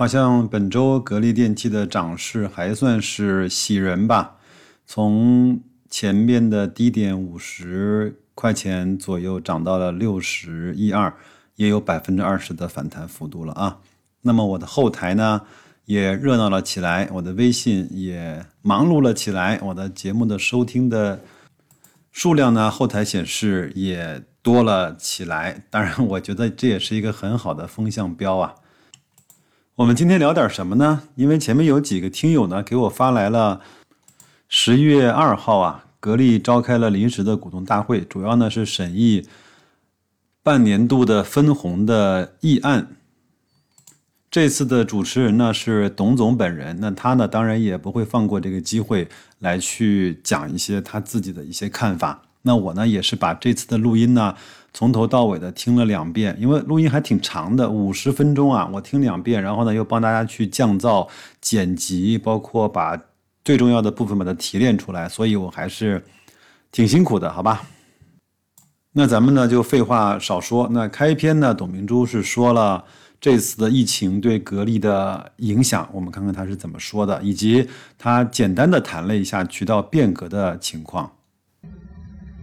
好像本周格力电器的涨势还算是喜人吧。从前面的低点五十块钱左右涨到了六十一二，也有百分之二十的反弹幅度了啊。那么我的后台呢也热闹了起来，我的微信也忙碌了起来，我的节目的收听的数量呢后台显示也多了起来。当然，我觉得这也是一个很好的风向标啊。我们今天聊点什么呢？因为前面有几个听友呢给我发来了。十一月二号啊，格力召开了临时的股东大会，主要呢是审议半年度的分红的议案。这次的主持人呢是董总本人，那他呢当然也不会放过这个机会来去讲一些他自己的一些看法。那我呢也是把这次的录音呢从头到尾的听了两遍，因为录音还挺长的，五十分钟啊，我听两遍，然后呢又帮大家去降噪、剪辑，包括把。最重要的部分把它提炼出来，所以我还是挺辛苦的，好吧？那咱们呢就废话少说，那开篇呢，董明珠是说了这次的疫情对格力的影响，我们看看他是怎么说的，以及他简单的谈了一下渠道变革的情况。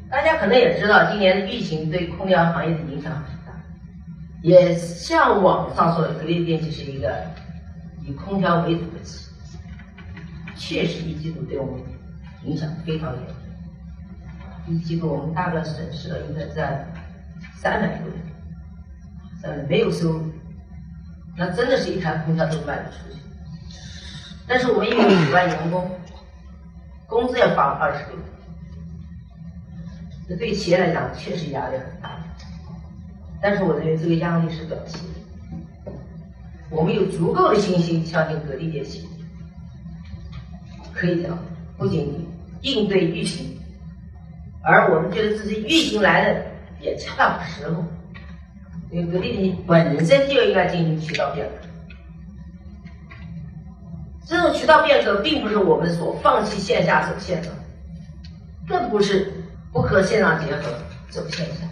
大家可能也知道，今年的疫情对空调行业的影响很大，也像网上说的，格力电器是一个以空调为主的企业。确实，一季度对我们影响非常严重。一季度我们大概损失了应该在三百多亿，在没有收入，那真的是一台空调都卖不出去。但是我们有五万员工，工资要发二十个亿，这对企业来讲确实压力很大。但是我认为这个压力是短期的，我们有足够的信心相信格力电器。可以的，不仅应对疫情，而我们觉得自己疫情来的也恰到时候，因为格力电器本身就应该进行渠道变革。这种渠道变革并不是我们所放弃线下走线的，更不是不和线上结合走线下。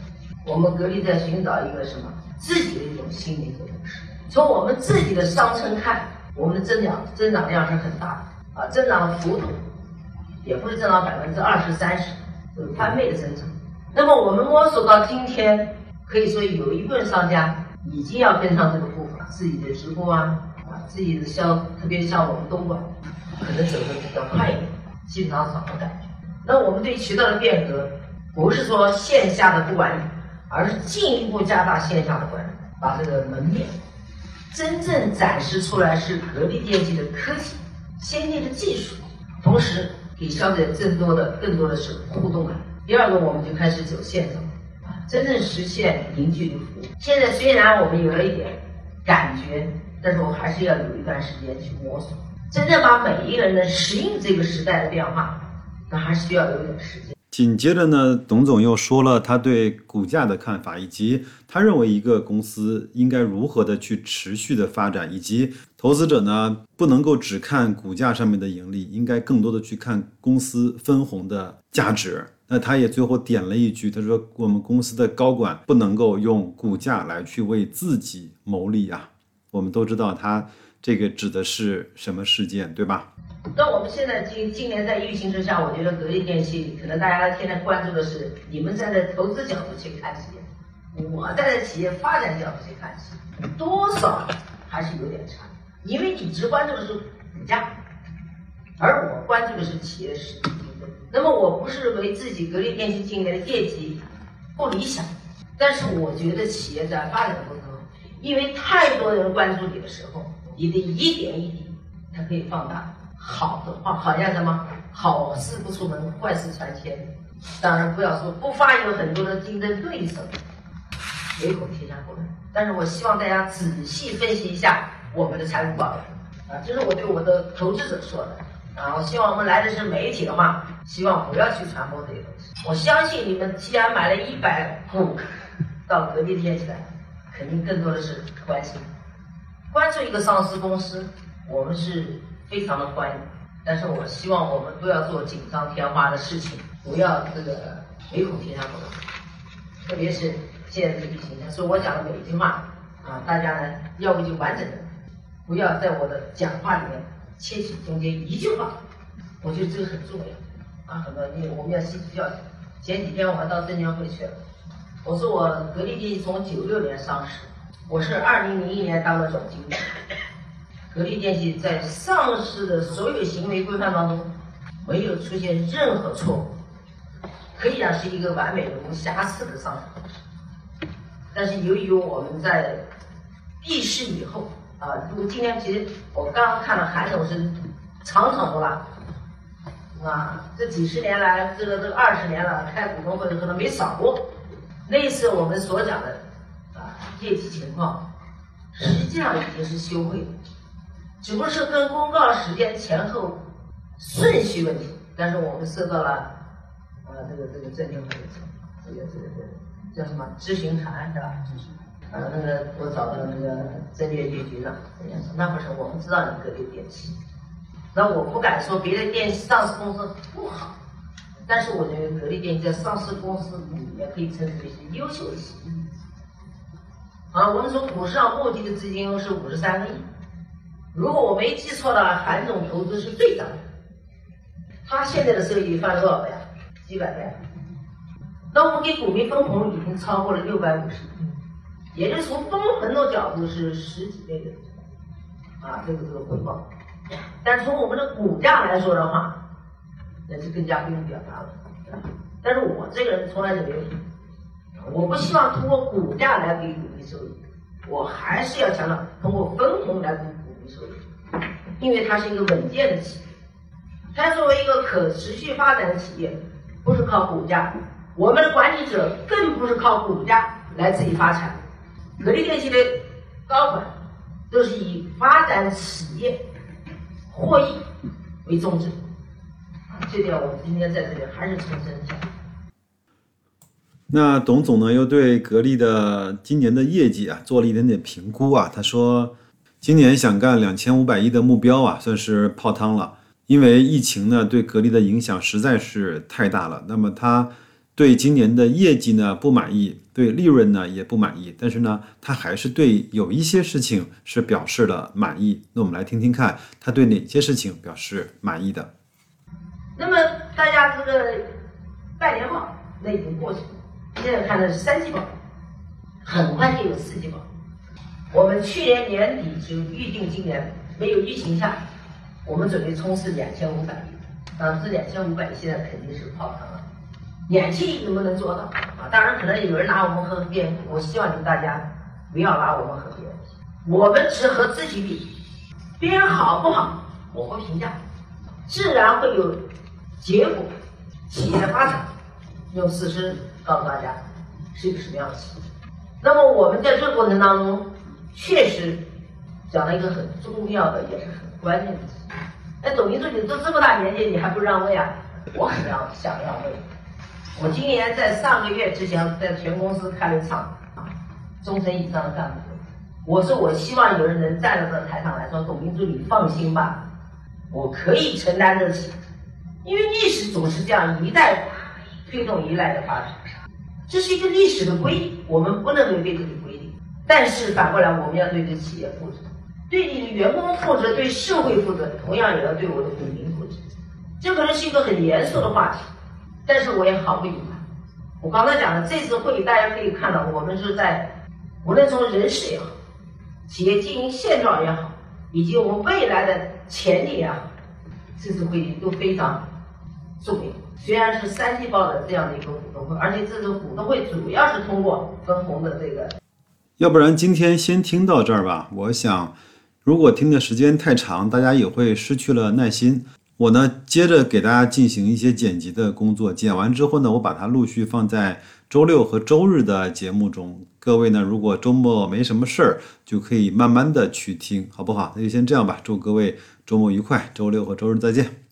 我们格力在寻找一个什么自己的一种新的一种模式。从我们自己的商城看，我们的增长增长量是很大的。啊，增长的幅度也不是增长百分之二十三十，是翻倍的增长。那么我们摸索到今天，可以说有一部分商家已经要跟上这个步伐，自己的直播啊，啊，自己的销，特别像我们东莞，可能走的比较快一点，基本上找到感觉。那我们对渠道的变革，不是说线下的不管理，而是进一步加大线下的管理，把这个门面真正展示出来是格力电器的科技。先进的技术，同时给消费者更多的、更多的是互动感。第二个，我们就开始走线上，真正实现零距离服务。现在虽然我们有了一点感觉，但是我还是要有一段时间去摸索，真正把每一个人的适应这个时代的变化，那还是需要有点时间。紧接着呢，董总又说了他对股价的看法，以及他认为一个公司应该如何的去持续的发展，以及投资者呢不能够只看股价上面的盈利，应该更多的去看公司分红的价值。那他也最后点了一句，他说我们公司的高管不能够用股价来去为自己谋利啊。我们都知道他这个指的是什么事件，对吧？那我们现在今今年在疫情之下，我觉得格力电器可能大家现在关注的是你们站在投资角度去看企业，我站在企业发展角度去看企业，多少还是有点差，因为你只关注的是股价，而我关注的是企业实体竞争。那么我不是为自己格力电器今年的业绩不理想，但是我觉得企业在发展过程中，因为太多人关注你的时候，你的一点一滴它可以放大。好的话，好像什么好事不出门，坏事传千里。当然不要说不发有很多的竞争对手，唯恐天下不乱。但是我希望大家仔细分析一下我们的财务报表，啊，这是我对我的投资者说的。啊，我希望我们来的是媒体的话，希望不要去传播这些东西。我相信你们既然买了一百股到格力贴起来，肯定更多的是关心，关注一个上市公司，我们是非常的欢迎。但是我希望我们不要做锦上添花的事情，不要这个唯恐天下不乱。特别是现在这个疫情，所以我讲的每一句话啊，大家呢要不就完整的，不要在我的讲话里面切取中间一句话，我觉得这个很重要啊。很多因为我们要吸取教训。前几天我还到证监会去了，我说我格力电器从九六年上市，我是二零零一年当的总经理。格力电器在上市的所有行为规范当中，没有出现任何错误，可以讲是一个完美无瑕疵的上市。但是由于我们在闭市以后啊，如果今天其实我刚刚看了韩总是场场都拉，啊，这几十年来，这个这个二十年了，开股东会的可能没少过。那次我们所讲的啊业绩情况，实际上已经是休会了。只不过是跟公告时间前后顺序问题，但是我们受到了呃这个这个证监会的这个这个这个叫什么知询函是吧？知询函，呃那个我找到了那个证监局局长，那不是我们知道你格力电器，那我不敢说别的电上市公司不好，但是我认为格力电器在上市公司里面可以称之为是优秀的企业。啊，我们从股市上募集的资金是五十三个亿。如果我没记错的话，韩总投资是最大的，他现在的收益翻多少倍啊？几百倍啊。那我们给股民分红已经超过了六百五十亿，也就是从分红的角度是十几倍的啊，这个这个回报。但从我们的股价来说的话，那就更加不用表达了。但是我这个人从来就没有，我不希望通过股价来给股民收益，我还是要强调通过分红。因为它是一个稳健的企业，它作为一个可持续发展的企业，不是靠股价，我们的管理者更不是靠股价来自己发财。格力电器的高管都是以发展企业获益为宗旨，这点我今天在这里还是重申一下。那董总呢，又对格力的今年的业绩啊做了一点点评估啊，他说。今年想干两千五百亿的目标啊，算是泡汤了。因为疫情呢，对格力的影响实在是太大了。那么他对今年的业绩呢不满意，对利润呢也不满意。但是呢，他还是对有一些事情是表示了满意。那我们来听听看，他对哪些事情表示满意的？那么大家这个半年报那已经过去了，现在看的是三季报，很快就有四季报。我们去年年底就预定今年没有疫情下，我们准备冲刺两千五百亿。啊，这两千五百亿现在肯定是泡汤了。两千能不能做到？啊，当然可能有人拿我们和别人比，我希望你们大家不要拿我们和别人比，我们只和自己比。别人好不好，我不评价，自然会有结果。企业的发展，用事实告诉大家是一个什么样的企业。那么我们在这个过程当中。确实讲了一个很重要的，也是很关键的事情。哎，董明珠，你都这么大年纪，你还不让位啊？我很要想让位。我今年在上个月之前，在全公司开了一场啊，中层以上的干部。我说，我希望有人能站到这台上来说，董明珠，你放心吧，我可以承担得起。因为历史总是这样，一代推动一代的发展，这是一个历史的规律，我们不能违背这个。但是反过来，我们要对这企业负责，对你的员工负责，对社会负责，同样也要对我的股民负责。这可能是一个很严肃的话题，但是我也毫不隐瞒。我刚才讲的这次会议，大家可以看到，我们是在无论从人事也好，企业经营现状也好，以及我们未来的潜力也好，这次会议都非常重要。虽然是三季报的这样的一个股东会，而且这次股东会主要是通过分红的这个。要不然今天先听到这儿吧。我想，如果听的时间太长，大家也会失去了耐心。我呢，接着给大家进行一些剪辑的工作。剪完之后呢，我把它陆续放在周六和周日的节目中。各位呢，如果周末没什么事儿，就可以慢慢的去听，好不好？那就先这样吧，祝各位周末愉快，周六和周日再见。